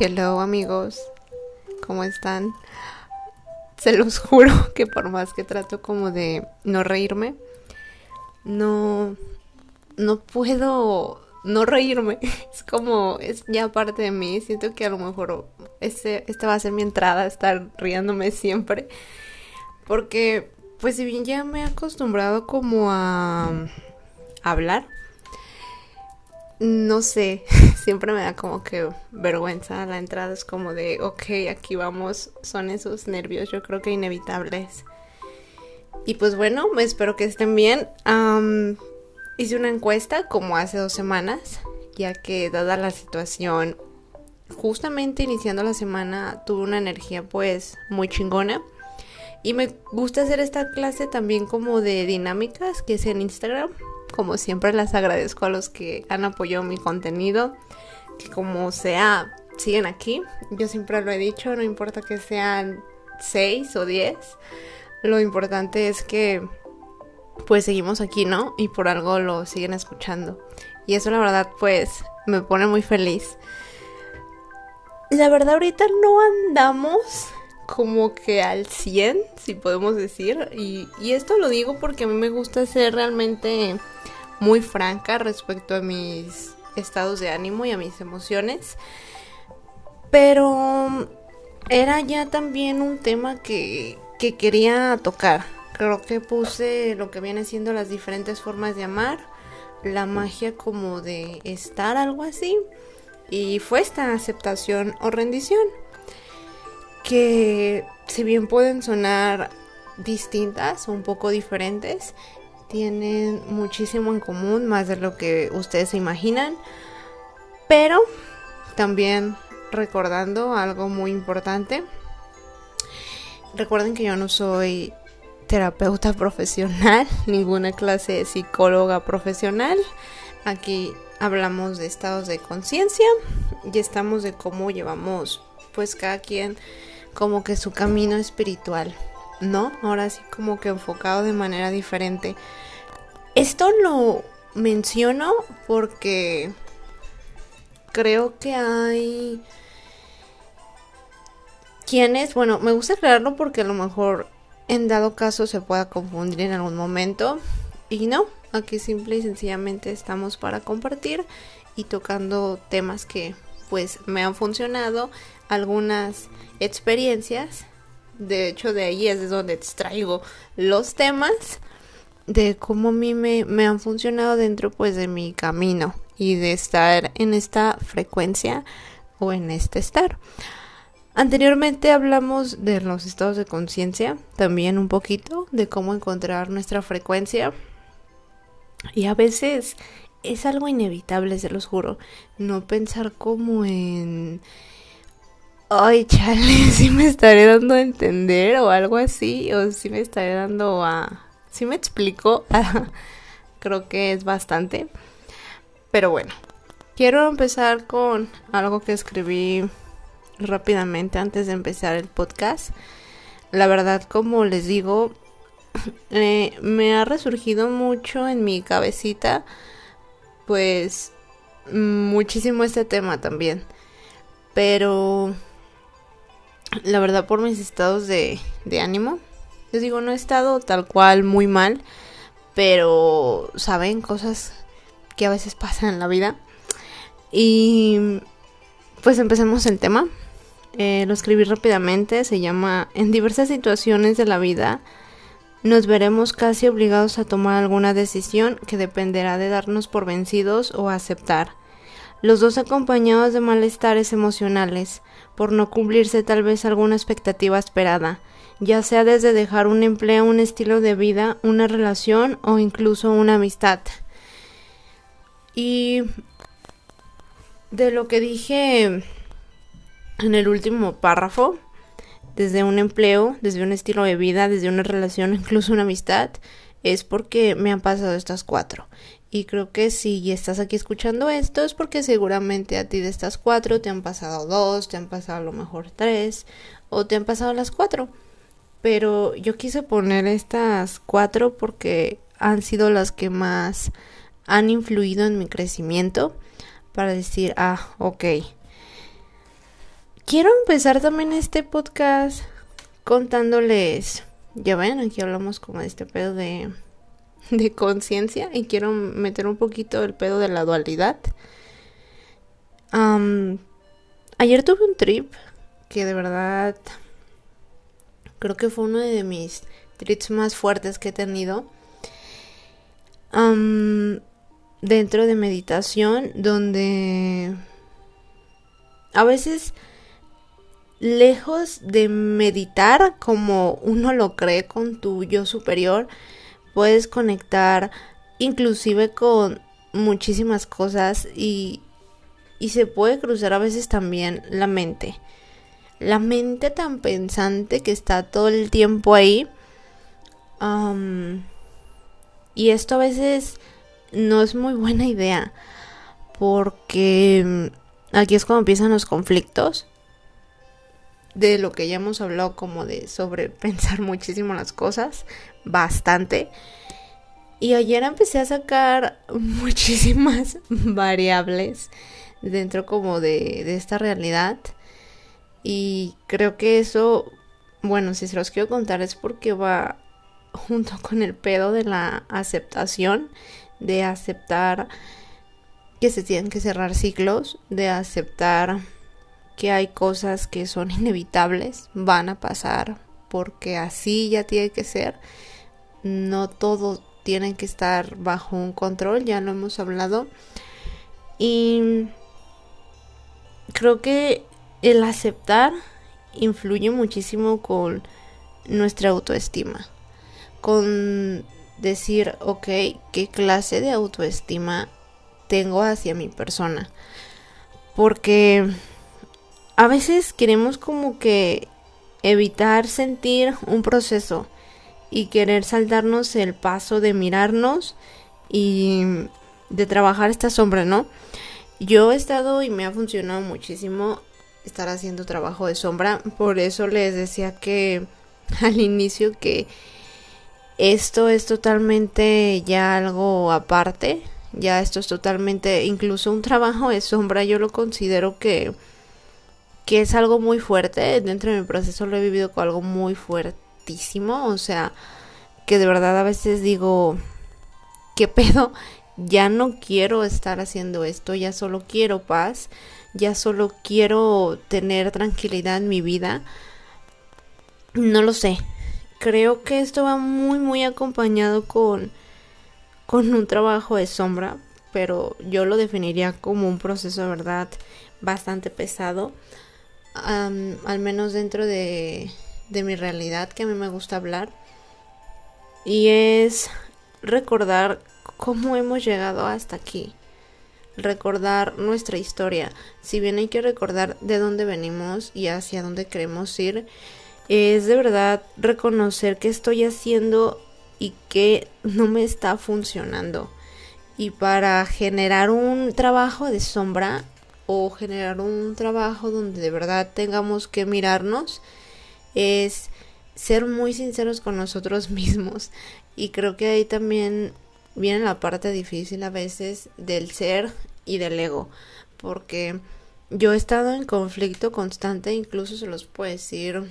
Hello amigos, ¿cómo están? Se los juro que por más que trato como de no reírme, no, no puedo no reírme. Es como, es ya parte de mí. Siento que a lo mejor este, va a ser mi entrada, estar riéndome siempre. Porque, pues si bien ya me he acostumbrado como a hablar, no sé, siempre me da como que vergüenza. La entrada es como de, ok, aquí vamos, son esos nervios, yo creo que inevitables. Y pues bueno, espero que estén bien. hice una encuesta como hace dos semanas, ya que dada la situación, justamente iniciando la semana tuve una energía pues muy chingona. Y me gusta hacer esta clase también como de dinámicas que es en Instagram como siempre les agradezco a los que han apoyado mi contenido, que como sea, siguen aquí. Yo siempre lo he dicho, no importa que sean 6 o 10, lo importante es que pues seguimos aquí, ¿no? Y por algo lo siguen escuchando. Y eso la verdad pues me pone muy feliz. La verdad ahorita no andamos como que al 100, si podemos decir. Y, y, esto lo digo porque a mí me gusta ser realmente muy franca respecto a mis estados de ánimo y a mis emociones. Pero era ya también un tema que, que quería tocar. Creo que puse lo que viene siendo las diferentes formas de amar, la magia como de estar, algo así. Y fue esta aceptación o rendición. Que si bien pueden sonar distintas un poco diferentes, tienen muchísimo en común, más de lo que ustedes se imaginan. Pero también recordando algo muy importante. Recuerden que yo no soy terapeuta profesional, ninguna clase de psicóloga profesional. Aquí hablamos de estados de conciencia y estamos de cómo llevamos pues cada quien como que su camino espiritual. ¿no? Ahora sí como que enfocado de manera diferente. Esto lo menciono porque creo que hay quienes, bueno, me gusta crearlo porque a lo mejor en dado caso se pueda confundir en algún momento y no, aquí simple y sencillamente estamos para compartir y tocando temas que pues me han funcionado, algunas experiencias de hecho de ahí es de donde extraigo los temas de cómo a mí me, me han funcionado dentro pues de mi camino y de estar en esta frecuencia o en este estar. Anteriormente hablamos de los estados de conciencia, también un poquito de cómo encontrar nuestra frecuencia. Y a veces es algo inevitable, se los juro, no pensar como en Ay, chale, si me estaré dando a entender o algo así, o si me estaré dando a... Si me explico, creo que es bastante. Pero bueno, quiero empezar con algo que escribí rápidamente antes de empezar el podcast. La verdad, como les digo, eh, me ha resurgido mucho en mi cabecita, pues muchísimo este tema también. Pero la verdad por mis estados de, ánimo. Les digo, no he estado tal cual muy mal, pero saben cosas que a veces pasan en la vida. Y pues empecemos el tema. Eh, lo escribí rápidamente, se llama En diversas situaciones de la vida nos veremos casi obligados a tomar alguna decisión que dependerá de darnos por vencidos o aceptar. Los dos acompañados de malestares emocionales, por no cumplirse tal vez alguna expectativa esperada, ya sea desde dejar un empleo, un estilo de vida, una relación o incluso una amistad. Y de lo que dije en el último párrafo, desde un empleo, desde un estilo de vida, desde una relación, incluso una amistad, es porque me han pasado estas cuatro. Y creo que si estás aquí escuchando esto es porque seguramente a ti de estas cuatro te han pasado dos, te han pasado a lo mejor tres o te han pasado las cuatro. Pero yo quise poner estas cuatro porque han sido las que más han influido en mi crecimiento para decir, ah, ok. quiero empezar también este podcast contándoles, ya ven, aquí hablamos como de este pedo de, de conciencia y quiero meter un poquito el pedo de la dualidad. ayer tuve un trip que de verdad creo que fue uno de mis trips más fuertes que he tenido. dentro de meditación, donde a veces lejos de meditar como uno lo cree con tu yo superior, puedes conectar inclusive con muchísimas cosas y, y se puede cruzar a veces también la mente. La mente tan pensante que está todo el tiempo ahí. y esto a veces no es muy buena idea porque aquí es cuando empiezan los conflictos de lo que ya hemos hablado como de sobrepensar muchísimo las cosas, bastante. Y ayer empecé a sacar muchísimas variables dentro como de, de esta realidad. Y creo que eso, bueno, si se los quiero contar es porque va junto con el pedo de la aceptación, de aceptar que se tienen que cerrar ciclos, de aceptar que hay cosas que son inevitables, van a pasar porque así ya tiene que ser. No todo tiene que estar bajo un control, ya lo hemos hablado. Y creo que el aceptar influye muchísimo con nuestra autoestima. Con decir, ok, ¿qué clase de autoestima tengo hacia mi persona? Porque a veces queremos como que evitar sentir un proceso y querer saltarnos el paso de mirarnos y de trabajar esta sombra, ¿no? Yo he estado y me ha funcionado muchísimo estar haciendo trabajo de sombra, por eso les decía que al inicio que esto es totalmente ya algo aparte, ya esto es totalmente incluso un trabajo de sombra, yo lo considero que que es algo muy fuerte. Dentro de mi proceso lo he vivido con algo muy O sea, que de verdad a veces digo, ¿qué pedo? Ya no quiero estar haciendo esto, ya solo quiero paz, ya solo quiero tener tranquilidad en mi vida. No lo sé. Creo que esto va muy, muy acompañado con, con un trabajo de sombra, pero yo lo definiría como un proceso de verdad bastante pesado al menos dentro de, de mi realidad que a mí me gusta hablar. Y es recordar cómo hemos llegado hasta aquí. Recordar nuestra historia. Si bien hay que recordar de dónde venimos y hacia dónde queremos ir, es de verdad reconocer qué estoy haciendo y qué no me está funcionando. Y para generar un trabajo de sombra o generar un trabajo donde de verdad tengamos que mirarnos es ser muy sinceros con nosotros mismos y creo que ahí también viene la parte difícil a veces del ser y del ego porque yo he estado en conflicto constante incluso se los puedo decir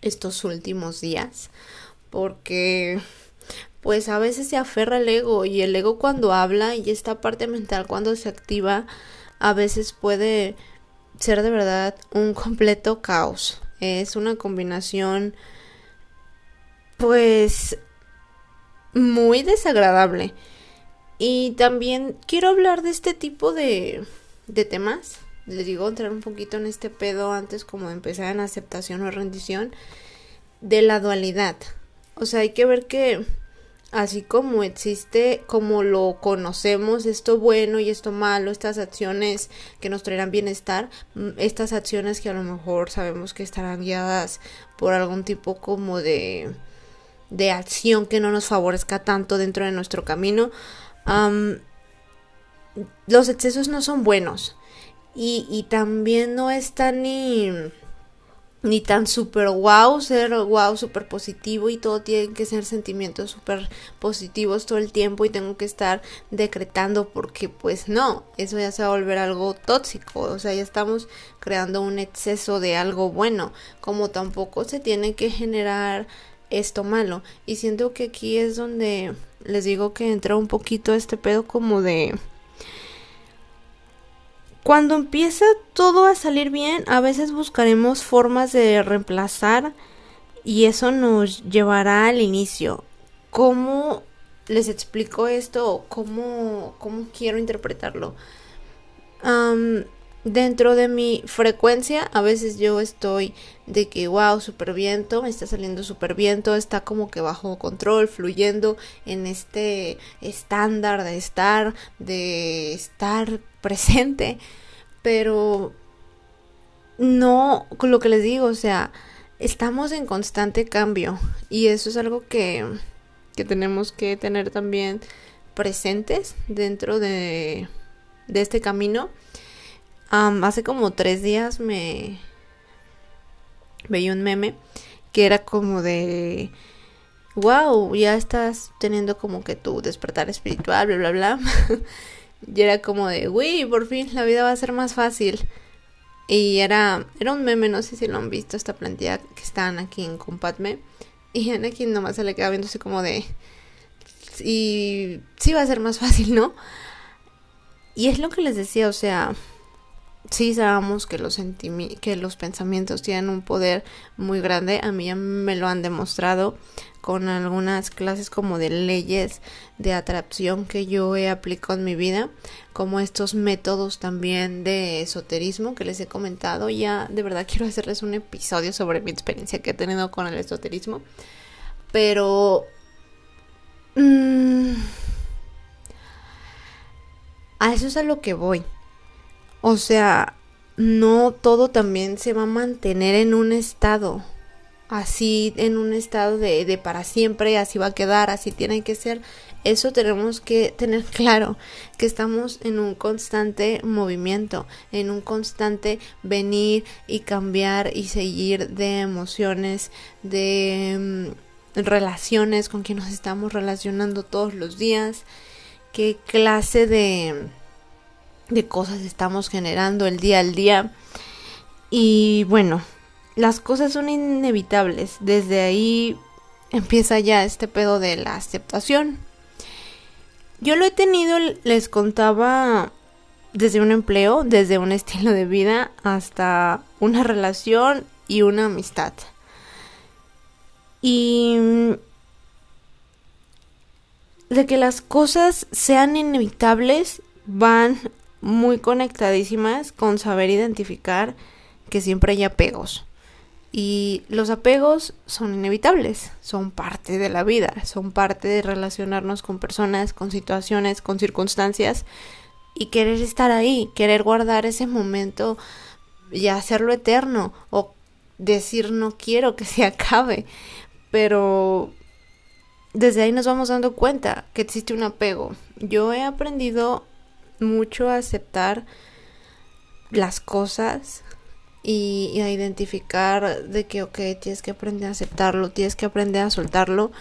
estos últimos días porque pues a veces se aferra el ego y el ego cuando habla y esta parte mental cuando se activa a veces puede ser de verdad un completo caos. Es una combinación pues muy desagradable. Y también quiero hablar de este tipo de, de temas. Les digo, entrar un poquito en este pedo antes como de empezar en aceptación o rendición de la dualidad. O sea, hay que ver que así como existe, como lo conocemos, esto bueno y esto malo, estas acciones que nos traerán bienestar, mm, estas acciones que a lo mejor sabemos que estarán guiadas por algún tipo como de, de acción que no nos favorezca tanto dentro de nuestro camino, los excesos no son buenos y, y también no están ni ni tan super wow, ser wow, super positivo y todo tiene que ser sentimientos super positivos todo el tiempo y tengo que estar decretando porque pues no, eso ya se va a volver algo tóxico, o sea, ya estamos creando un exceso de algo bueno, como tampoco se tiene que generar esto malo. Y siento que aquí es donde les digo que entra un poquito este pedo como de cuando empieza todo a salir bien, a veces buscaremos formas de reemplazar y eso nos llevará al inicio. ¿Cómo les explico esto? ¿Cómo, cómo quiero interpretarlo? Dentro de mi frecuencia, a veces yo estoy de que, wow, super viento, me está saliendo super viento, está como que bajo control, fluyendo en este estándar de estar, de estar presente, pero no, con lo que les digo, o sea, estamos en constante cambio y eso es algo que, que tenemos que tener también presentes dentro de, de este camino. Hace como tres días me veía un meme que era como de wow, ya estás teniendo como que tu despertar espiritual, bla, bla, bla. Y era como de, uy, por fin la vida va a ser más fácil. Y era, era un meme, no sé si lo han visto, esta plantilla que están aquí en Compadme. Y aquí nomás se le queda viendo así como de, y sí va a ser más fácil, ¿no? Y es lo que les decía, o sea, sí sabemos que los, que los pensamientos tienen un poder muy grande, a mí ya me lo han demostrado con algunas clases como de leyes de atracción que yo he aplicado en mi vida, como estos métodos también de esoterismo que les he comentado. Ya de verdad quiero hacerles un episodio sobre mi experiencia que he tenido con el esoterismo. Pero... Mm, a eso es a lo que voy. O sea, no todo también se va a mantener en un estado así, en un estado de, de para siempre, así va a quedar, así tiene que ser. Eso tenemos que tener claro, que estamos en un constante movimiento, en un constante venir y cambiar y seguir de emociones, de mm, relaciones con quien nos estamos relacionando todos los días, qué clase de de cosas estamos generando el día al día. Y bueno, las cosas son inevitables. Desde ahí empieza ya este pedo de la aceptación. Yo lo he tenido, les contaba, desde un empleo, desde un estilo de vida, hasta una relación y una amistad. Y de que las cosas sean inevitables van muy conectadísimas con saber identificar que siempre hay apegos. Y los apegos son inevitables, son parte de la vida, son parte de relacionarnos con personas, con situaciones, con circunstancias y querer estar ahí, querer guardar ese momento y hacerlo eterno o decir no quiero que se acabe. Pero desde ahí nos vamos dando cuenta que existe un apego. Yo he aprendido mucho a aceptar las cosas y, a identificar de que, ok, tienes que aprender a aceptarlo, tienes que aprender a soltarlo.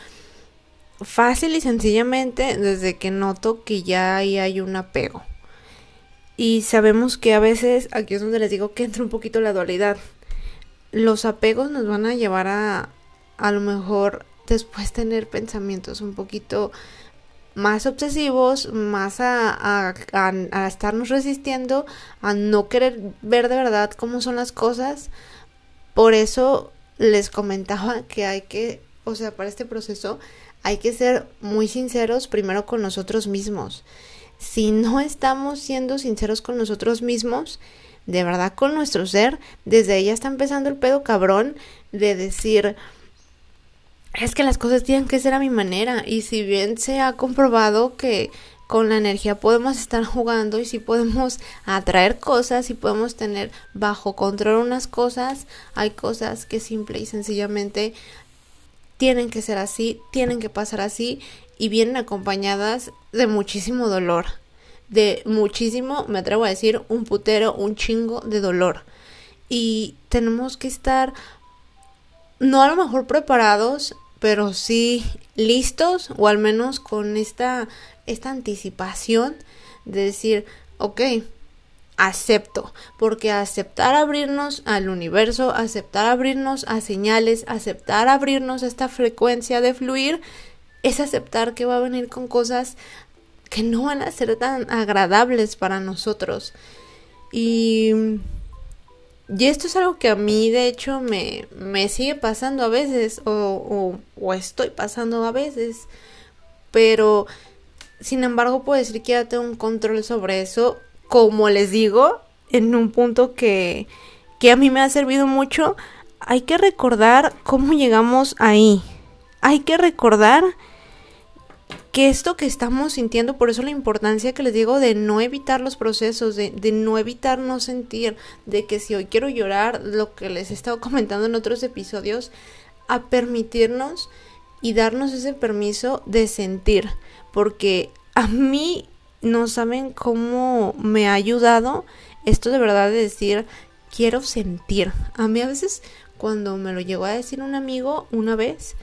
Fácil y sencillamente desde que noto que ya ahí hay un apego. Y sabemos que a veces, aquí es donde les digo que entra un poquito la dualidad. Los apegos nos van a llevar a a lo mejor después tener pensamientos un poquito más obsesivos, más a, a, estarnos resistiendo, a no querer ver de verdad cómo son las cosas. Por eso les comentaba que hay que, o sea, para este proceso hay que ser muy sinceros primero con nosotros mismos. Si no estamos siendo sinceros con nosotros mismos, de verdad con nuestro ser, desde ahí ya está empezando el pedo cabrón de decir, es que las cosas tienen que ser a mi manera y si bien se ha comprobado que con la energía podemos estar jugando y si podemos atraer cosas y podemos tener bajo control unas cosas, hay cosas que simple y sencillamente tienen que ser así, tienen que pasar así y vienen acompañadas de muchísimo dolor, de muchísimo, me atrevo a decir, un putero, un chingo de dolor. y tenemos que estar no a lo mejor preparados, pero sí listos o al menos con esta, esta anticipación de decir, ok, acepto, porque aceptar abrirnos al universo, aceptar abrirnos a señales, aceptar abrirnos a esta frecuencia de fluir, es aceptar que va a venir con cosas que no van a ser tan agradables para nosotros. Y, y esto es algo que a mí de hecho me, me sigue pasando a veces o, o, estoy pasando a veces. Pero sin embargo puedo decir que ya tengo un control sobre eso. Como les digo, en un punto que, que a mí me ha servido mucho, hay que recordar cómo llegamos ahí. Hay que recordar que esto que estamos sintiendo, por eso la importancia que les digo de no evitar los procesos, de, no evitar no sentir, de que si hoy quiero llorar, lo que les he estado comentando en otros episodios, a permitirnos y darnos ese permiso de sentir, porque a mí no saben cómo me ha ayudado esto de verdad de decir quiero sentir. A mí a veces cuando me lo llegó a decir un amigo una vez,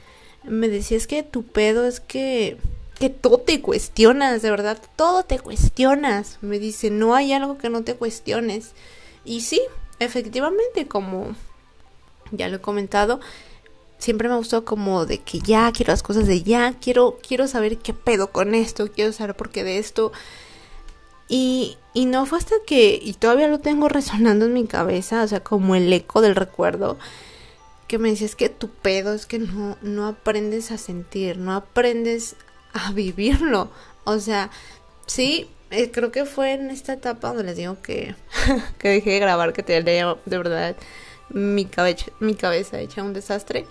me decía es que tu pedo es que que todo te cuestionas, de verdad, todo te cuestionas. Me dice, no hay algo que no te cuestiones. Y sí, efectivamente, como ya lo he comentado, siempre me gustó como de que ya quiero las cosas de ya, quiero, quiero saber qué pedo con esto, quiero saber por qué de esto. Y, y no fue hasta que, y todavía lo tengo resonando en mi cabeza, o sea, como el eco del recuerdo, que me decía, es que tu pedo es que no, no aprendes a sentir, no aprendes a vivirlo. O sea, sí, eh, creo que fue en esta etapa donde les digo que, que dejé de grabar, que tenía de verdad mi cabeza, mi cabeza hecha un desastre.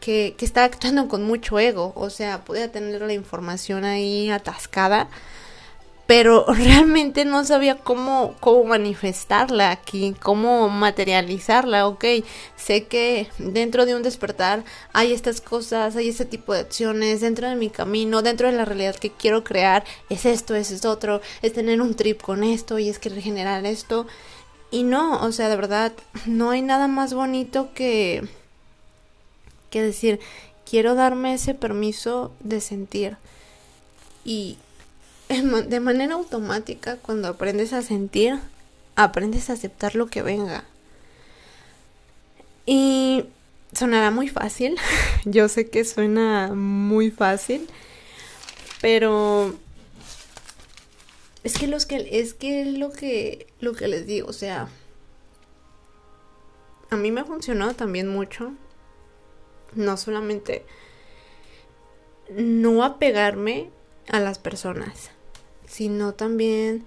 Que, que estaba actuando con mucho ego, o sea, podía tener la información ahí atascada, pero realmente no sabía cómo, cómo manifestarla aquí, cómo materializarla, ok, sé que dentro de un despertar hay estas cosas, hay este tipo de acciones, dentro de mi camino, dentro de la realidad que quiero crear, es esto, es esto otro, es tener un trip con esto y es que regenerar esto, y no, o sea, de verdad, no hay nada más bonito que, que decir, quiero darme ese permiso de sentir. Y, de manera automática, cuando aprendes a sentir, aprendes a aceptar lo que venga. Y sonará muy fácil, yo sé que suena muy fácil, pero es que los que es que lo que lo que les digo, o sea, a mí me ha funcionado también mucho no solamente no apegarme a las personas, sino también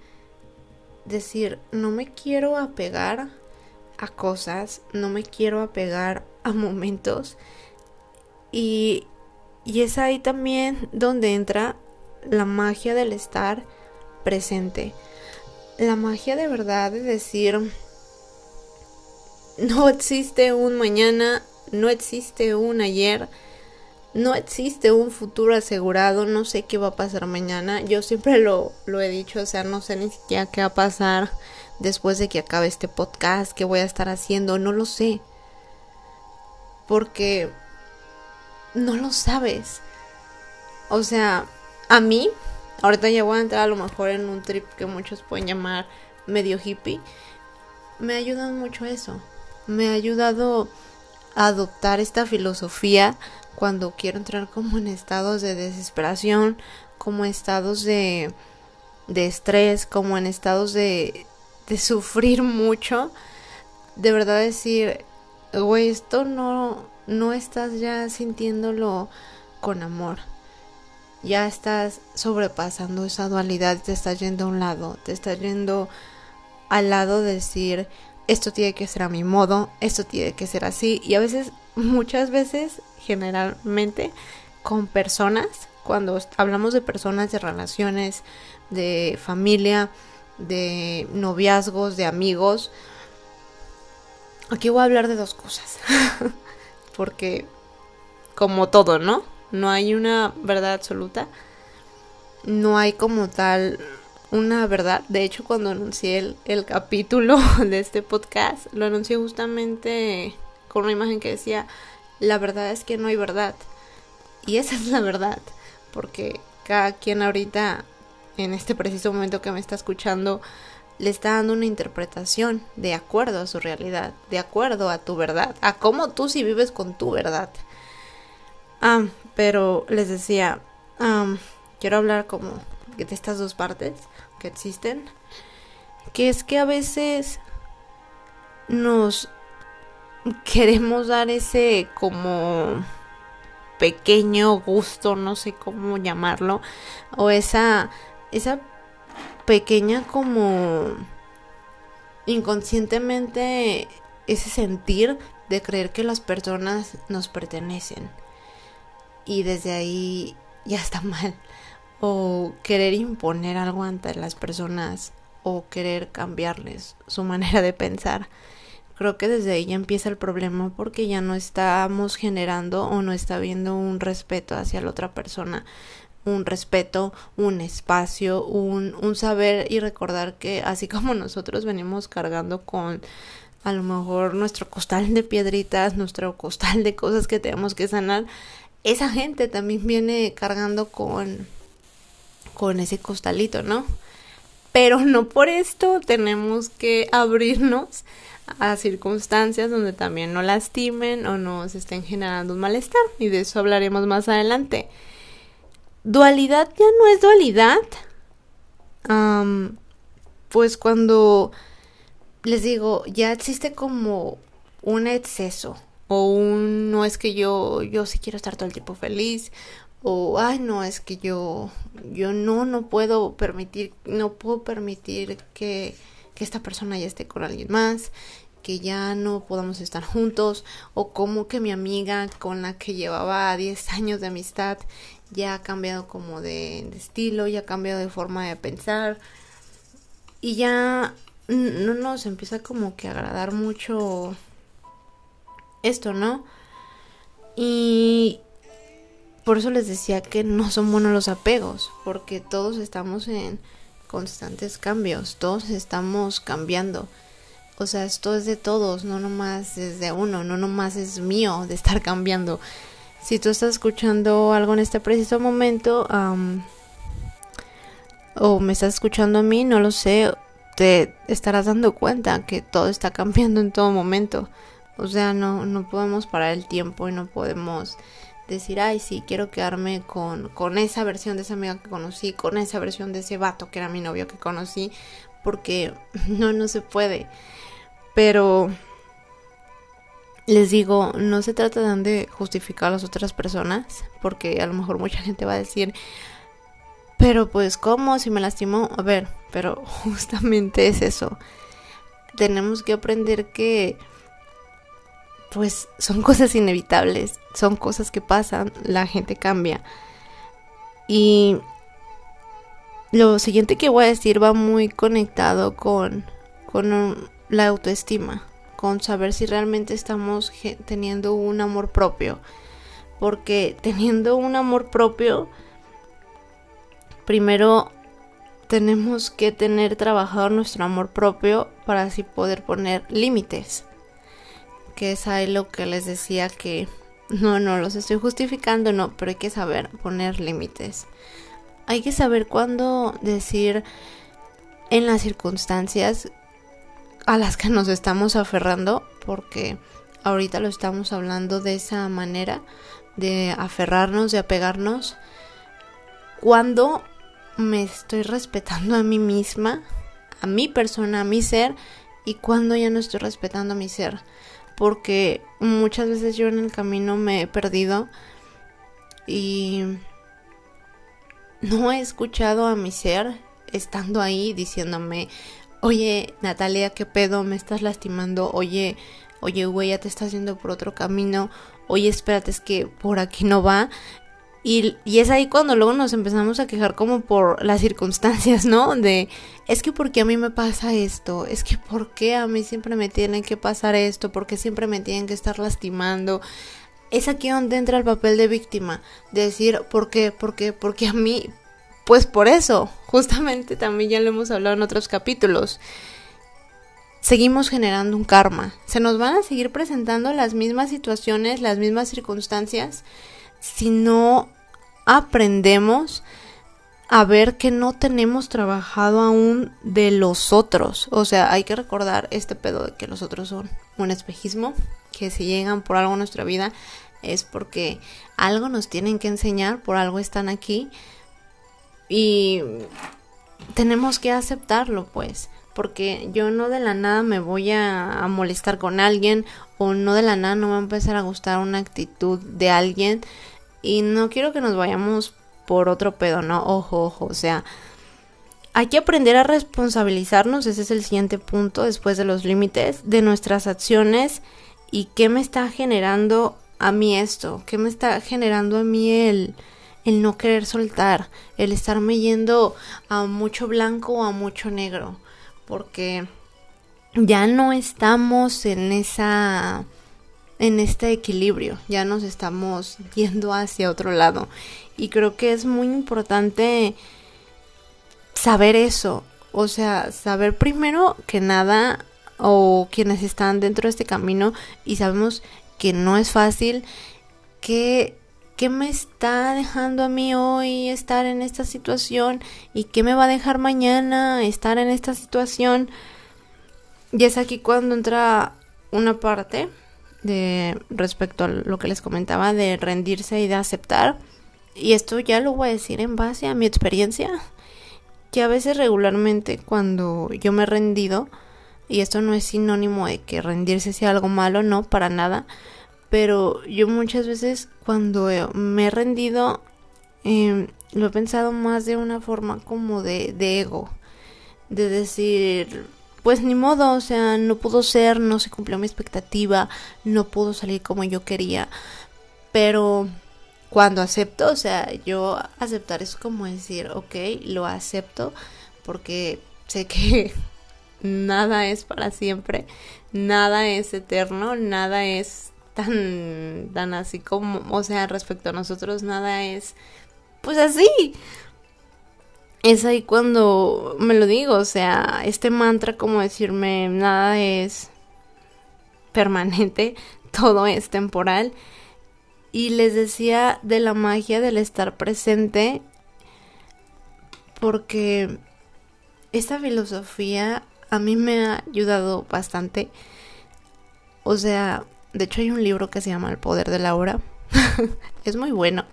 decir, no me quiero apegar a cosas, no me quiero apegar a momentos. Y, y es ahí también donde entra la magia del estar presente. La magia de verdad de decir, no existe un mañana, no existe un ayer, no existe un futuro asegurado, no sé qué va a pasar mañana. Yo siempre lo, lo he dicho, o sea, no sé ni siquiera qué va a pasar después de que acabe este podcast, qué voy a estar haciendo, no lo sé. Porque no lo sabes. O sea, a mí, ahorita ya voy a entrar a lo mejor en un trip que muchos pueden llamar medio hippie. Me ha ayudado mucho eso. Me ha ayudado adoptar esta filosofía cuando quiero entrar como en estados de desesperación, como estados de, de estrés, como en estados de, de sufrir mucho, de verdad decir, güey, esto no, no estás ya sintiéndolo con amor. Ya estás sobrepasando esa dualidad, te estás yendo a un lado, te estás yendo al lado de decir, esto tiene que ser a mi modo, esto tiene que ser así. Y a veces, muchas veces, generalmente con personas, cuando hablamos de personas, de relaciones, de familia, de noviazgos, de amigos, aquí voy a hablar de dos cosas, porque como todo, ¿no? No hay una verdad absoluta, no hay como tal una verdad. De hecho, cuando anuncié el, el capítulo de este podcast, lo anuncié justamente con una imagen que decía, la verdad es que no hay verdad. Y esa es la verdad, porque cada quien ahorita, en este preciso momento que me está escuchando, le está dando una interpretación de acuerdo a su realidad, de acuerdo a tu verdad, a cómo tú si vives con tu verdad. Ah, pero les decía, quiero hablar como de estas dos partes que existen, que es que a veces nos queremos dar ese como pequeño gusto, no sé cómo llamarlo, o esa esa pequeña como inconscientemente ese sentir de creer que las personas nos pertenecen. Y desde ahí ya está mal o querer imponer algo ante las personas o querer cambiarles su manera de pensar. Creo que desde ahí ya empieza el problema porque ya no estamos generando o no está habiendo un respeto hacia la otra persona un respeto, un espacio, un, un saber y recordar que así como nosotros venimos cargando con a lo mejor nuestro costal de piedritas, nuestro costal de cosas que tenemos que sanar, esa gente también viene cargando con con ese costalito, ¿no? Pero no por esto tenemos que abrirnos a circunstancias donde también no lastimen o nos estén generando un malestar y de eso hablaremos más adelante dualidad ya no es dualidad. pues cuando les digo, ya existe como un exceso o un no es que yo yo sí quiero estar todo el tiempo feliz o ay no es que yo yo no no puedo permitir no puedo permitir que que esta persona ya esté con alguien más que ya no podamos estar juntos o como que mi amiga con la que llevaba 10 años de amistad ya ha cambiado como de, estilo, ya ha cambiado de forma de pensar y ya no nos empieza como que a agradar mucho esto, ¿no? Y por eso les decía que no son buenos los apegos, porque todos estamos en constantes cambios, todos estamos cambiando. O sea, esto es de todos, no nomás es de uno, no nomás es mío de estar cambiando si tú estás escuchando algo en este preciso momento o me estás escuchando a mí, no lo sé, te estarás dando cuenta que todo está cambiando en todo momento. O sea, no, no podemos parar el tiempo y no podemos decir, ay, sí, quiero quedarme con, con esa versión de esa amiga que conocí, con esa versión de ese vato que era mi novio que conocí, porque no, no se puede. Pero les digo, no se trata de justificar a las otras personas, porque a lo mejor mucha gente va a decir, pero pues ¿cómo? Si me lastimó, a ver, pero justamente es eso. Tenemos que aprender que pues son cosas inevitables, son cosas que pasan, la gente cambia. Y lo siguiente que voy a decir va muy conectado con, con la autoestima con saber si realmente estamos teniendo un amor propio. Porque teniendo un amor propio, primero tenemos que tener trabajado nuestro amor propio para así poder poner límites. Que es ahí lo que les decía que no, no los estoy justificando, no, pero hay que saber poner límites. Hay que saber cuándo decir en las circunstancias a las que nos estamos aferrando, porque ahorita lo estamos hablando de esa manera, de aferrarnos, de apegarnos, cuando me estoy respetando a mí misma, a mi persona, a mi ser, y cuando ya no estoy respetando a mi ser, porque muchas veces yo en el camino me he perdido y no he escuchado a mi ser estando ahí diciéndome oye, Natalia, ¿qué pedo? Me estás lastimando, oye, oye, güey, ya te estás yendo por otro camino, oye, espérate, es que por aquí no va. Y, es ahí cuando luego nos empezamos a quejar como por las circunstancias, ¿no? De, es que porque a mí me pasa esto, es que por qué a mí siempre me tiene que pasar esto, porque siempre me tienen que estar lastimando. Es aquí donde entra el papel de víctima, de decir, ¿por qué? ¿Por qué? Porque a mí, pues por eso, justamente también ya lo hemos hablado en otros capítulos, seguimos generando un karma. Se nos van a seguir presentando las mismas situaciones, las mismas circunstancias, si no aprendemos a ver que no tenemos trabajado aún de los otros. O sea, hay que recordar este pedo de que los otros son un espejismo, que si llegan por algo a nuestra vida es porque algo nos tienen que enseñar, por algo están aquí y tenemos que aceptarlo pues porque yo no de la nada me voy a, molestar con alguien o no de la nada no me va a empezar a gustar una actitud de alguien y no quiero que nos vayamos por otro pedo, ¿no? Ojo, ojo, o sea, hay que aprender a responsabilizarnos, ese es el siguiente punto después de los límites, de nuestras acciones y qué me está generando a mí esto, qué me está generando a mí el, el no querer soltar, el estarme yendo a mucho blanco o a mucho negro porque ya no estamos en esa en este equilibrio, ya nos estamos yendo hacia otro lado y creo que es muy importante saber eso, o sea, saber primero que nada o quienes están dentro de este camino y sabemos que no es fácil que ¿Qué me está dejando a mí hoy estar en esta situación? ¿Y qué me va a dejar mañana estar en esta situación? Y es aquí cuando entra una parte de respecto a lo que les comentaba de rendirse y de aceptar. Y esto ya lo voy a decir en base a mi experiencia, que a veces regularmente cuando yo me he rendido, y esto no es sinónimo de que rendirse sea algo malo, no, para nada, pero yo muchas veces cuando me he rendido em, lo he pensado más de una forma como de, de ego, de decir, pues ni modo, o sea, no pudo ser, no se cumplió mi expectativa, no pudo salir como yo quería, pero cuando acepto, o sea, yo aceptar es como decir, ok, lo acepto porque sé que nada es para siempre, nada es eterno, nada es tan, tan así como, o sea, respecto a nosotros nada es, pues así. Es ahí cuando me lo digo, o sea, este mantra como decirme nada es permanente, todo es temporal. Y les decía de la magia del estar presente, porque esta filosofía a mí me ha ayudado bastante. O sea, de hecho hay un libro que se llama El poder de la hora. es muy bueno.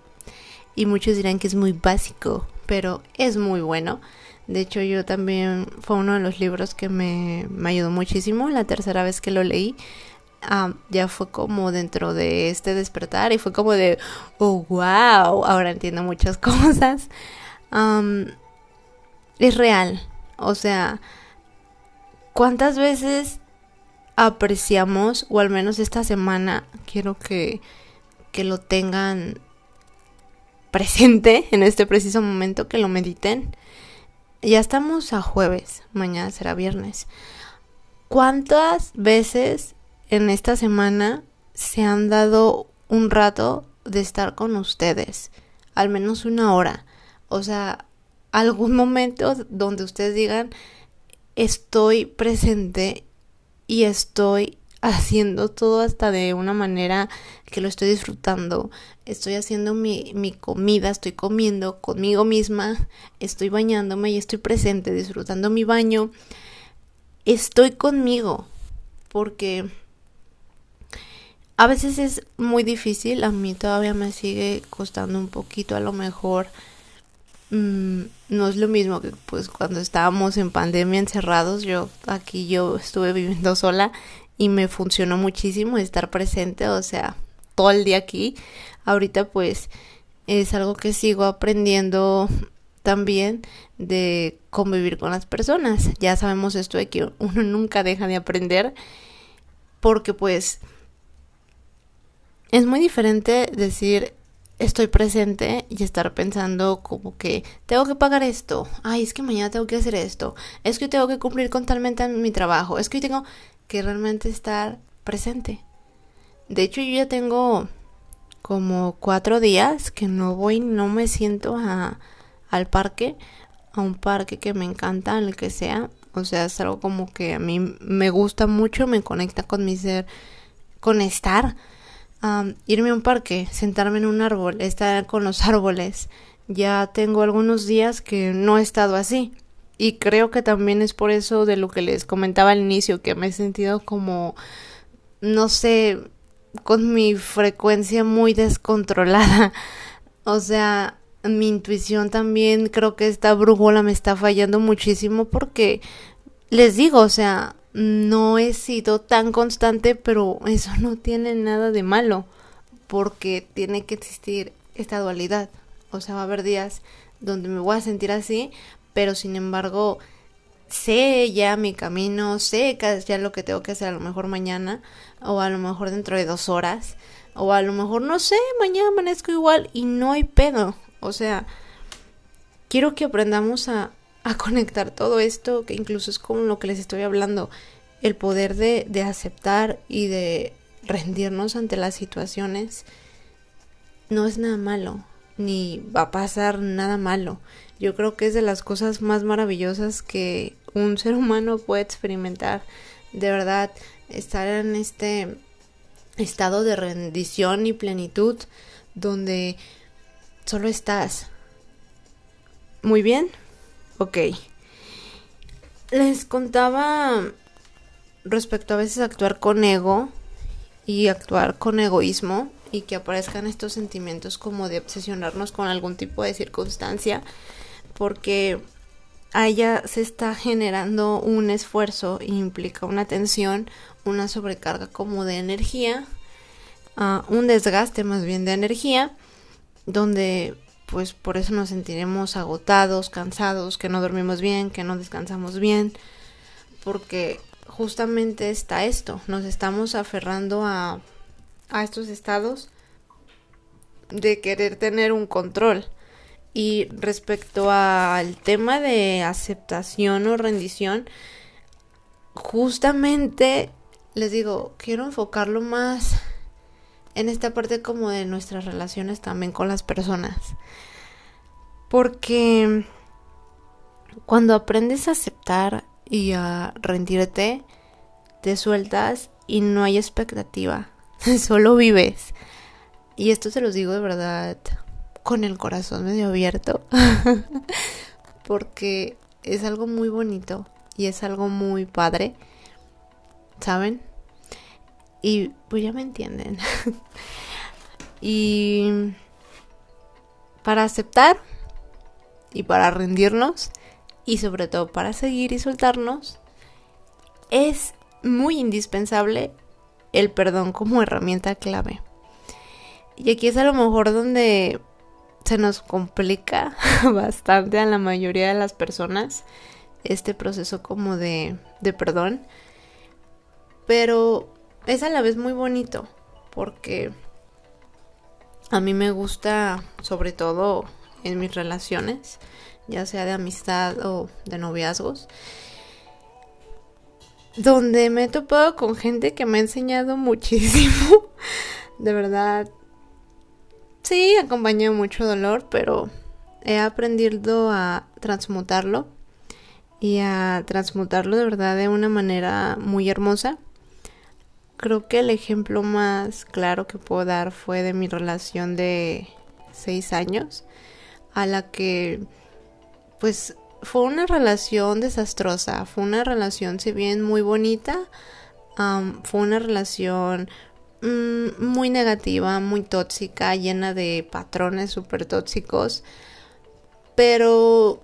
Y muchos dirán que es muy básico, pero es muy bueno. De hecho yo también fue uno de los libros que me, ayudó muchísimo. La tercera vez que lo leí ah, ya fue como dentro de este despertar y fue como de, oh, wow, ahora entiendo muchas cosas. es real. O sea, ¿cuántas veces apreciamos, o al menos esta semana quiero que, que lo tengan presente en este preciso momento, que lo mediten. Ya estamos a jueves, mañana será viernes. ¿Cuántas veces en esta semana se han dado un rato de estar con ustedes? Al menos una hora. O sea, algún momento donde ustedes digan, estoy presente y estoy haciendo todo hasta de una manera que lo estoy disfrutando. Estoy haciendo mi, mi, comida, estoy comiendo conmigo misma, estoy bañándome y estoy presente, disfrutando mi baño. Estoy conmigo porque a veces es muy difícil, a mí todavía me sigue costando un poquito a lo mejor Mm, no es lo mismo que pues cuando estábamos en pandemia encerrados, yo aquí yo estuve viviendo sola y me funcionó muchísimo estar presente, o sea, todo el día aquí. Ahorita pues es algo que sigo aprendiendo también de convivir con las personas. Ya sabemos esto de que uno nunca deja de aprender porque pues es muy diferente decir estoy presente y estar pensando como que tengo que pagar esto, ay, es que mañana tengo que hacer esto, es que tengo que cumplir con talmente mi trabajo, es que tengo que realmente estar presente. De hecho, yo ya tengo como cuatro días que no voy, no me siento a, al parque, a un parque que me encanta, el que sea. O sea, es algo como que a mí me gusta mucho, me conecta con mi ser, con estar. irme a un parque, sentarme en un árbol, estar con los árboles. Ya tengo algunos días que no he estado así. Y creo que también es por eso de lo que les comentaba al inicio, que me he sentido como, no sé, con mi frecuencia muy descontrolada. O sea, mi intuición también creo que esta brújula me está fallando muchísimo porque les digo, o sea, no he sido tan constante, pero eso no tiene nada de malo porque tiene que existir esta dualidad. O sea, va a haber días donde me voy a sentir así, pero sin embargo sé ya mi camino, sé ya lo que tengo que hacer a lo mejor mañana o a lo mejor dentro de dos horas o a lo mejor no sé, mañana amanezco igual y no hay pedo. O sea, quiero que aprendamos a, a conectar todo esto, que incluso es como lo que les estoy hablando, el poder de, de aceptar y de rendirnos ante las situaciones no es nada malo, ni va a pasar nada malo. Yo creo que es de las cosas más maravillosas que un ser humano puede experimentar. De verdad, estar en este estado de rendición y plenitud donde solo estás. Muy bien. Ok. Les contaba respecto a veces actuar con ego y actuar con egoísmo y que aparezcan estos sentimientos como de obsesionarnos con algún tipo de circunstancia porque allá se está generando un esfuerzo implica una tensión, una sobrecarga como de energía, uh, un desgaste más bien de energía, donde pues por eso nos sentiremos agotados, cansados, que no dormimos bien, que no descansamos bien, porque justamente está esto, nos estamos aferrando a, a estos estados de querer tener un control y respecto al tema de aceptación o rendición, justamente les digo, quiero enfocarlo más en esta parte como de nuestras relaciones también con las personas. Porque cuando aprendes a aceptar y a rendirte, te sueltas y no hay expectativa, solo vives. Y esto se los digo de verdad con el corazón medio abierto porque es algo muy bonito y es algo muy padre, ¿saben? Y pues ya me entienden. y para aceptar y para rendirnos y sobre todo para seguir y soltarnos es muy indispensable el perdón como herramienta clave. Y aquí es a lo mejor donde se nos complica bastante a la mayoría de las personas este proceso como de, de perdón. Pero es a la vez muy bonito porque a mí me gusta sobre todo en mis relaciones, ya sea de amistad o de noviazgos, donde me he topado con gente que me ha enseñado muchísimo. De verdad, Sí, acompaña mucho dolor, pero he aprendido a transmutarlo y a transmutarlo de verdad de una manera muy hermosa. Creo que el ejemplo más claro que puedo dar fue de mi relación de seis años, a la que pues fue una relación desastrosa, fue una relación si bien muy bonita, fue una relación Mm, muy negativa, muy tóxica, llena de patrones súper tóxicos. Pero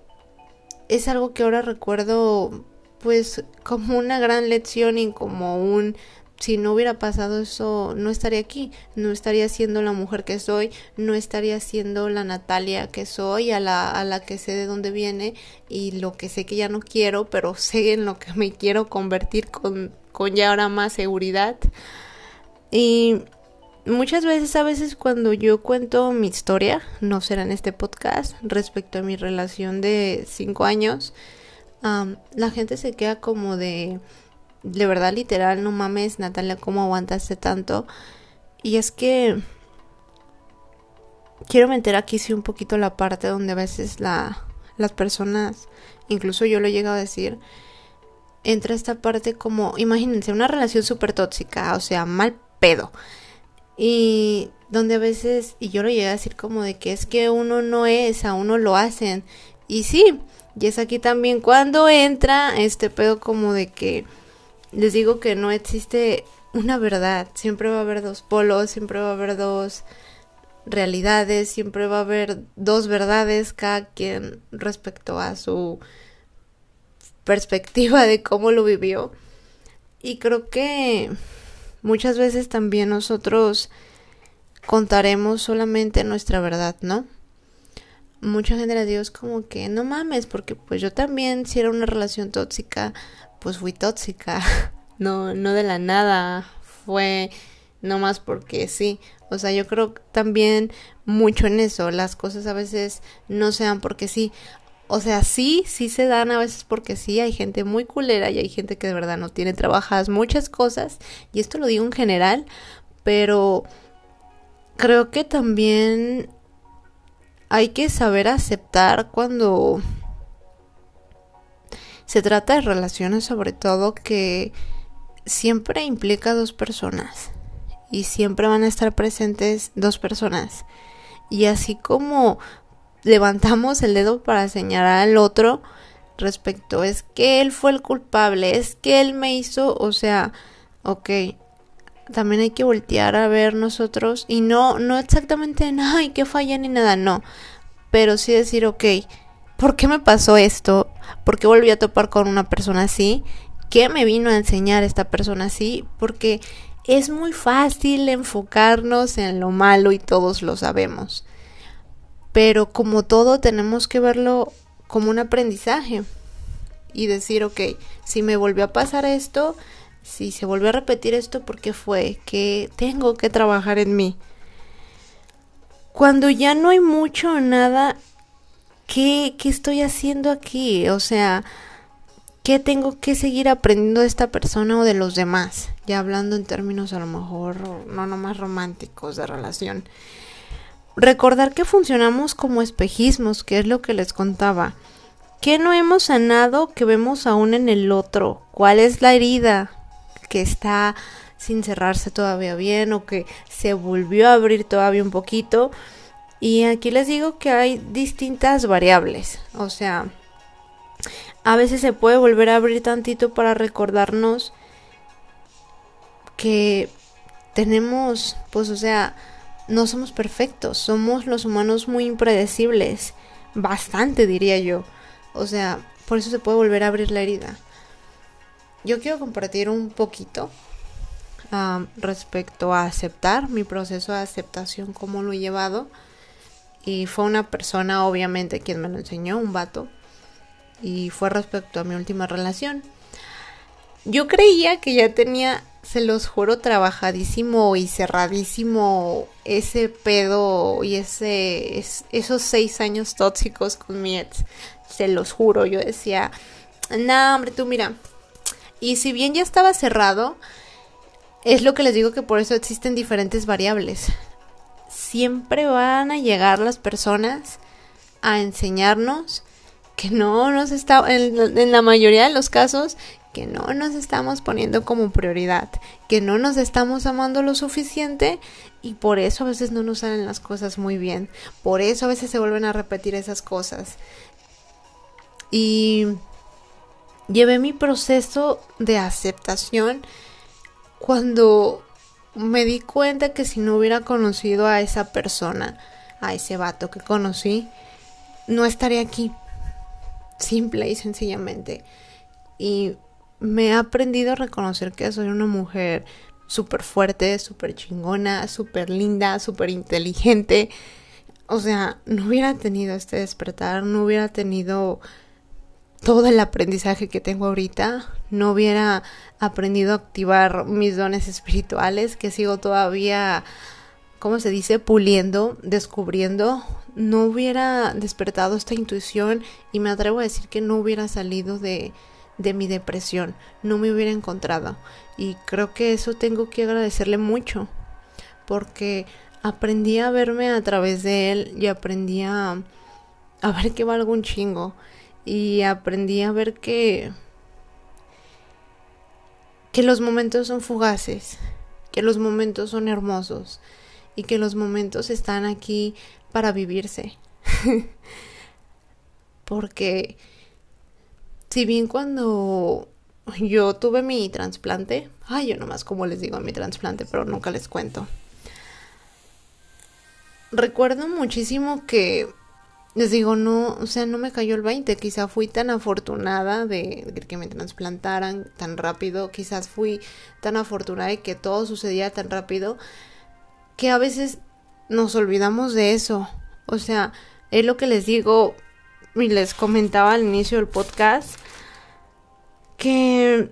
es algo que ahora recuerdo pues como una gran lección y como un si no hubiera pasado eso no estaría aquí, no estaría siendo la mujer que soy, no estaría siendo la Natalia que soy, a la, a la que sé de dónde viene y lo que sé que ya no quiero, pero sé en lo que me quiero convertir con, con ya ahora más seguridad. Y muchas veces, a veces cuando yo cuento mi historia, no será en este podcast, respecto a mi relación de cinco años, la gente se queda como de, de verdad literal, no mames, Natalia, ¿cómo aguantaste tanto? Y es que quiero meter aquí sí un poquito la parte donde a veces la, las personas, incluso yo lo he llegado a decir, entra esta parte como, imagínense, una relación súper tóxica, o sea, mal pedo. Y donde a veces, y yo lo llegué a decir como de que es que uno no es, a uno lo hacen. Y sí, y es aquí también cuando entra este pedo como de que les digo que no existe una verdad, siempre va a haber dos polos, siempre va a haber dos realidades, siempre va a haber dos verdades, cada quien respecto a su perspectiva de cómo lo vivió. Y creo que muchas veces también nosotros contaremos solamente nuestra verdad, ¿no? Mucha gente le digo como que no mames, porque pues yo también si era una relación tóxica, pues fui tóxica. No, no de la nada, fue no más porque sí. O sea, yo creo también mucho en eso. Las cosas a veces no se dan porque sí. O sea, sí, sí se dan a veces porque sí. Hay gente muy culera y hay gente que de verdad no tiene trabajadas muchas cosas. Y esto lo digo en general. Pero creo que también hay que saber aceptar cuando se trata de relaciones sobre todo que siempre implica dos personas y siempre van a estar presentes dos personas. Y así como levantamos el dedo para señalar al otro respecto, es que él fue el culpable, es que él me hizo, o sea, ok, también hay que voltear a ver nosotros y no, no exactamente, ay, que falla ni nada, no, pero sí decir, ok, ¿por qué me pasó esto? ¿Por qué volví a topar con una persona así? ¿Qué me vino a enseñar esta persona así? Porque es muy fácil enfocarnos en lo malo y todos lo sabemos. Pero como todo tenemos que verlo como un aprendizaje y decir, ok, si me volvió a pasar esto, si se volvió a repetir esto, ¿por qué fue? Que tengo que trabajar en mí. Cuando ya no hay mucho o nada, ¿qué, ¿qué estoy haciendo aquí? O sea, ¿qué tengo que seguir aprendiendo de esta persona o de los demás? Ya hablando en términos a lo mejor no nomás románticos de relación. Recordar que funcionamos como espejismos, que es lo que les contaba. ¿Qué no hemos sanado que vemos aún en el otro? ¿Cuál es la herida que está sin cerrarse todavía bien o que se volvió a abrir todavía un poquito? Y aquí les digo que hay distintas variables. O sea, a veces se puede volver a abrir tantito para recordarnos que tenemos, pues o sea, no somos perfectos, somos los humanos muy impredecibles, bastante diría yo. O sea, por eso se puede volver a abrir la herida. Yo quiero compartir un poquito respecto a aceptar mi proceso de aceptación, cómo lo he llevado. Y fue una persona, obviamente, quien me lo enseñó, un vato y fue respecto a mi última relación. Yo creía que ya tenía, se los juro, trabajadísimo y cerradísimo ese pedo y ese, esos seis años tóxicos con mi ex. Se los juro, yo decía, no, hombre, tú mira. Y si bien ya estaba cerrado, es lo que les digo que por eso existen diferentes variables. Siempre van a llegar las personas a enseñarnos que no nos está, en, la mayoría de los casos, que no nos estamos poniendo como prioridad, que no nos estamos amando lo suficiente y por eso a veces no nos salen las cosas muy bien, por eso a veces se vuelven a repetir esas cosas. Y llevé mi proceso de aceptación cuando me di cuenta que si no hubiera conocido a esa persona, a ese vato que conocí, no estaría aquí simple y sencillamente. Y me he aprendido a reconocer que soy una mujer súper fuerte, súper chingona, súper linda, súper inteligente. O sea, no hubiera tenido este despertar, no hubiera tenido todo el aprendizaje que tengo ahorita, no hubiera aprendido a activar mis dones espirituales que sigo todavía, ¿cómo se dice?, puliendo, descubriendo, no hubiera despertado esta intuición y me atrevo a decir que no hubiera salido de, de mi depresión, no me hubiera encontrado. Y creo que eso tengo que agradecerle mucho, porque aprendí a verme a través de él y aprendí a, a ver que valgo un chingo. Y aprendí a ver que que los momentos son fugaces, que los momentos son hermosos y que los momentos están aquí para vivirse. Porque si bien cuando yo tuve mi trasplante, ay, yo nomás como les digo mi trasplante, pero nunca les cuento. Recuerdo muchísimo que les digo, no, o sea, no me cayó el 20, quizá fui tan afortunada de, que me trasplantaran tan rápido, quizás fui tan afortunada de que todo sucedía tan rápido, que a veces nos olvidamos de eso. O sea, es lo que les digo y les comentaba al inicio del podcast, que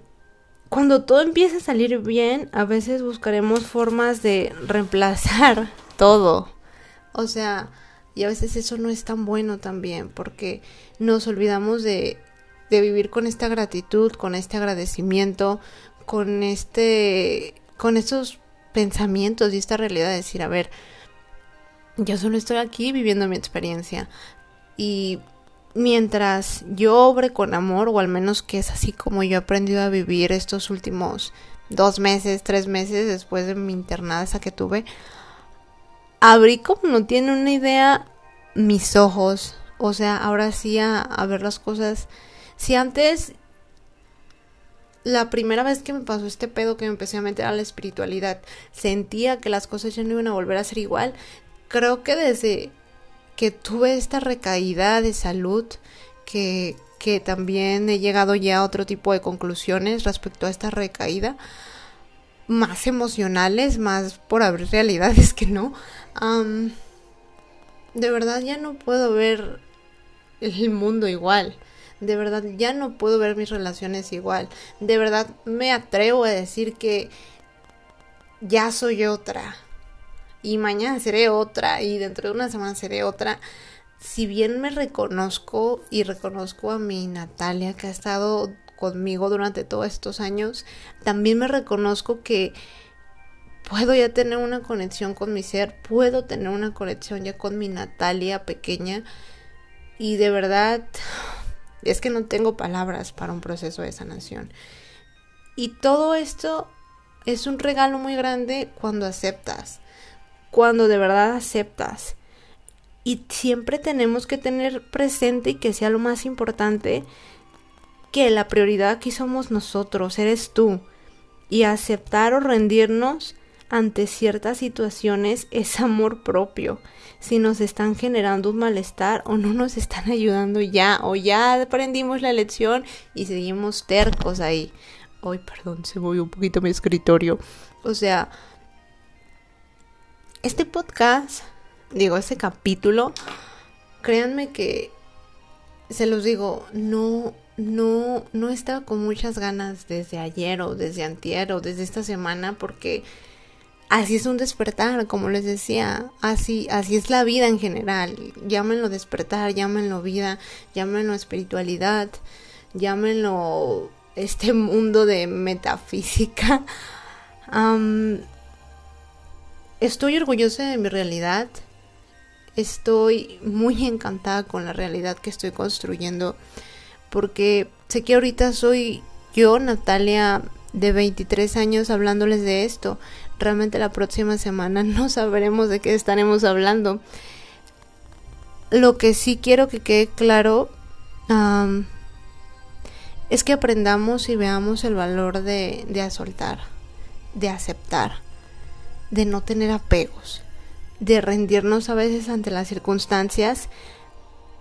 cuando todo empieza a salir bien, a veces buscaremos formas de reemplazar todo. O sea, y a veces eso no es tan bueno también, porque nos olvidamos de, de vivir con esta gratitud, con este agradecimiento, con este, con estos pensamientos y esta realidad de decir, a ver, yo solo estoy aquí viviendo mi experiencia. Y mientras yo obre con amor, o al menos que es así como yo he aprendido a vivir estos últimos dos meses, tres meses después de mi internada esa que tuve, abrí como no tiene una idea mis ojos, o sea, ahora sí a, ver las cosas. Si antes la primera vez que me pasó este pedo que me empecé a meter a la espiritualidad, sentía que las cosas ya no iban a volver a ser igual. Creo que desde que tuve esta recaída de salud, que, que también he llegado ya a otro tipo de conclusiones respecto a esta recaída, más emocionales, más por abrir realidades que no. de verdad ya no puedo ver el mundo igual. De verdad ya no puedo ver mis relaciones igual. De verdad me atrevo a decir que ya soy otra y mañana seré otra y dentro de una semana seré otra. Si bien me reconozco y reconozco a mi Natalia que ha estado conmigo durante todos estos años, también me reconozco que puedo ya tener una conexión con mi ser, puedo tener una conexión ya con mi Natalia pequeña y de verdad es que no tengo palabras para un proceso de sanación. Y todo esto es un regalo muy grande cuando aceptas cuando de verdad aceptas. Y siempre tenemos que tener presente y que sea lo más importante que la prioridad aquí somos nosotros, eres tú. Y aceptar o rendirnos ante ciertas situaciones es amor propio. Si nos están generando un malestar o no nos están ayudando ya, o ya aprendimos la lección y seguimos tercos ahí. Ay, perdón, se movió un poquito mi escritorio. O sea, este podcast, digo, este capítulo, créanme que se los digo, no, no, no estaba con muchas ganas desde ayer o desde antier o desde esta semana porque así es un despertar, como les decía, así, así es la vida en general. Llámenlo despertar, llámenlo vida, llámenlo espiritualidad, llámenlo este mundo de metafísica. Estoy orgullosa de mi realidad. Estoy muy encantada con la realidad que estoy construyendo. Porque sé que ahorita soy yo, Natalia, de 23 años, hablándoles de esto. Realmente la próxima semana no sabremos de qué estaremos hablando. Lo que sí quiero que quede claro es que aprendamos y veamos el valor de, de soltar, de aceptar de no tener apegos, de rendirnos a veces ante las circunstancias,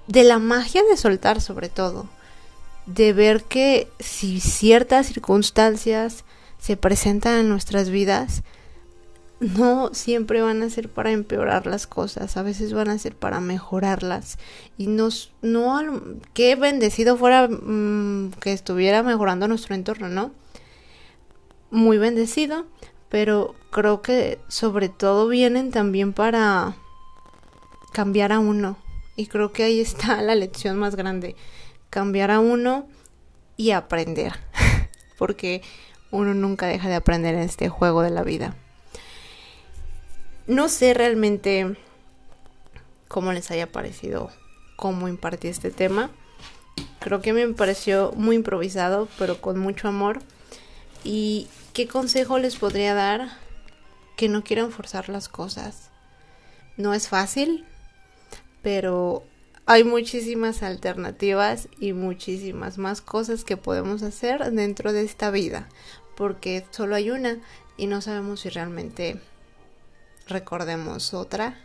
de la magia de soltar sobre todo, de ver que si ciertas circunstancias se presentan en nuestras vidas, no siempre van a ser para empeorar las cosas, a veces van a ser para mejorarlas. Y nos, no, qué bendecido fuera mm, que estuviera mejorando nuestro entorno, ¿no? Muy bendecido, pero creo que sobre todo vienen también para cambiar a uno. Y creo que ahí está la lección más grande. Cambiar a uno y aprender. Porque uno nunca deja de aprender en este juego de la vida. No sé realmente cómo les haya parecido cómo impartí este tema. Creo que me pareció muy improvisado, pero con mucho amor. ¿Y qué consejo les podría dar? Que no quieran forzar las cosas. No es fácil, pero hay muchísimas alternativas y muchísimas más cosas que podemos hacer dentro de esta vida, porque solo hay una y no sabemos si realmente recordemos otra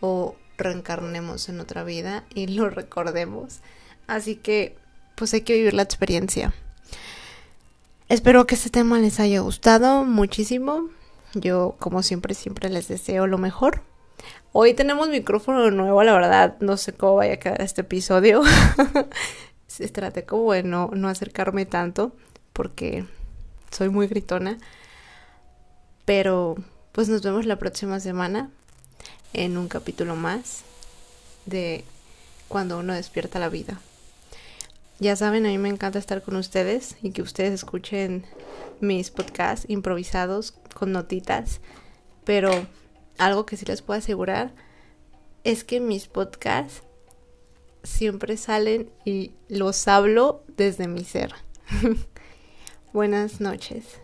o reencarnemos en otra vida y lo recordemos. Así que pues hay que vivir la experiencia. Espero que este tema les haya gustado muchísimo. Yo como siempre siempre les deseo lo mejor. Hoy tenemos micrófono nuevo, la verdad, no sé cómo vaya a quedar este episodio. Traté como de no, no acercarme tanto porque soy muy gritona. Pero pues nos vemos la próxima semana en un capítulo más de cuando uno despierta la vida. Ya saben, a mí me encanta estar con ustedes y que ustedes escuchen mis podcasts improvisados con notitas, pero algo que sí les puedo asegurar es que mis podcasts siempre salen y los hablo desde mi ser. Buenas noches.